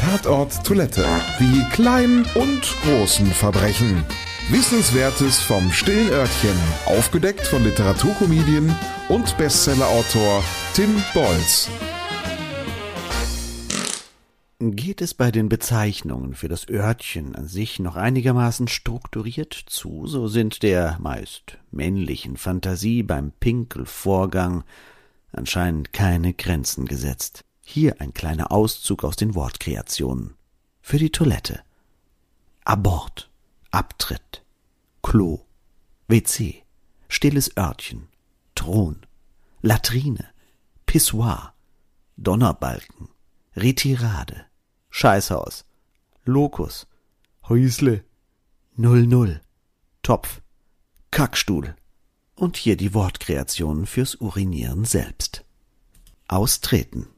Tatort Toilette. Die kleinen und großen Verbrechen. Wissenswertes vom stillen Örtchen. Aufgedeckt von Literaturkomedien und Bestsellerautor Tim Bolz. Geht es bei den Bezeichnungen für das Örtchen an sich noch einigermaßen strukturiert zu, so sind der meist männlichen Fantasie beim Pinkelvorgang anscheinend keine Grenzen gesetzt. Hier ein kleiner Auszug aus den Wortkreationen. Für die Toilette. Abort, Abtritt, Klo, WC, stilles Örtchen, Thron, Latrine, Pissoir, Donnerbalken, Retirade, Scheißhaus, Lokus, Häusle, Null Null, Topf, Kackstuhl. Und hier die Wortkreationen fürs Urinieren selbst. Austreten,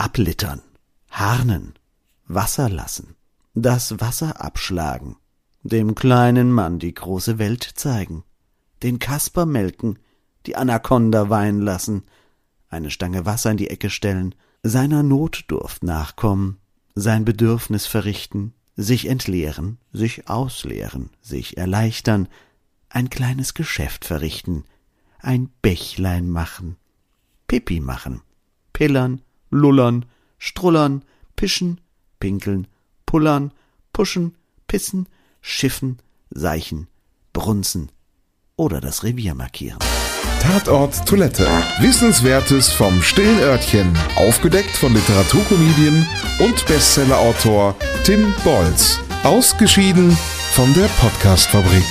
ablittern, harnen, Wasser lassen, das Wasser abschlagen, dem kleinen Mann die große Welt zeigen, den Kasper melken, die Anaconda weinen lassen, eine Stange Wasser in die Ecke stellen, seiner Notdurft nachkommen, sein Bedürfnis verrichten, sich entleeren, sich ausleeren, sich erleichtern, ein kleines Geschäft verrichten, ein Bächlein machen, Pipi machen, pillern, lullern, strullern, pischen, pinkeln, pullern, puschen, pissen, schiffen, seichen, brunzen oder das Revier markieren. Tatort Toilette. Wissenswertes vom stillen Örtchen. Aufgedeckt von Literaturkomedien und Bestsellerautor Tim Bolz. Ausgeschieden von der Podcastfabrik.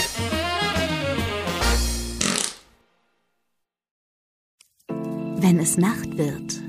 Wenn es Nacht wird,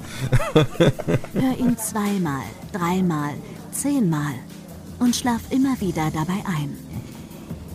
Hör ihn zweimal, dreimal, zehnmal und schlaf immer wieder dabei ein.